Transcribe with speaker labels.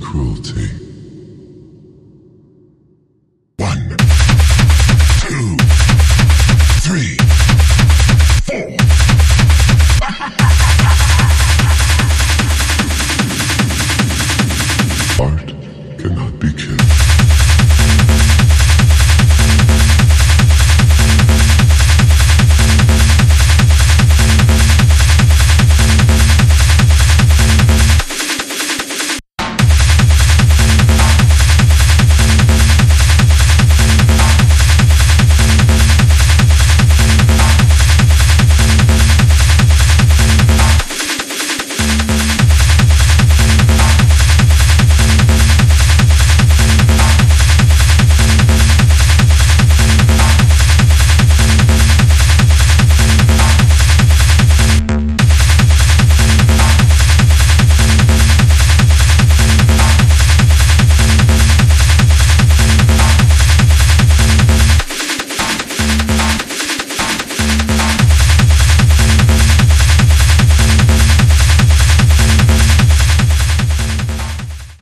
Speaker 1: cruelty. One, two, three, four. Art cannot be killed.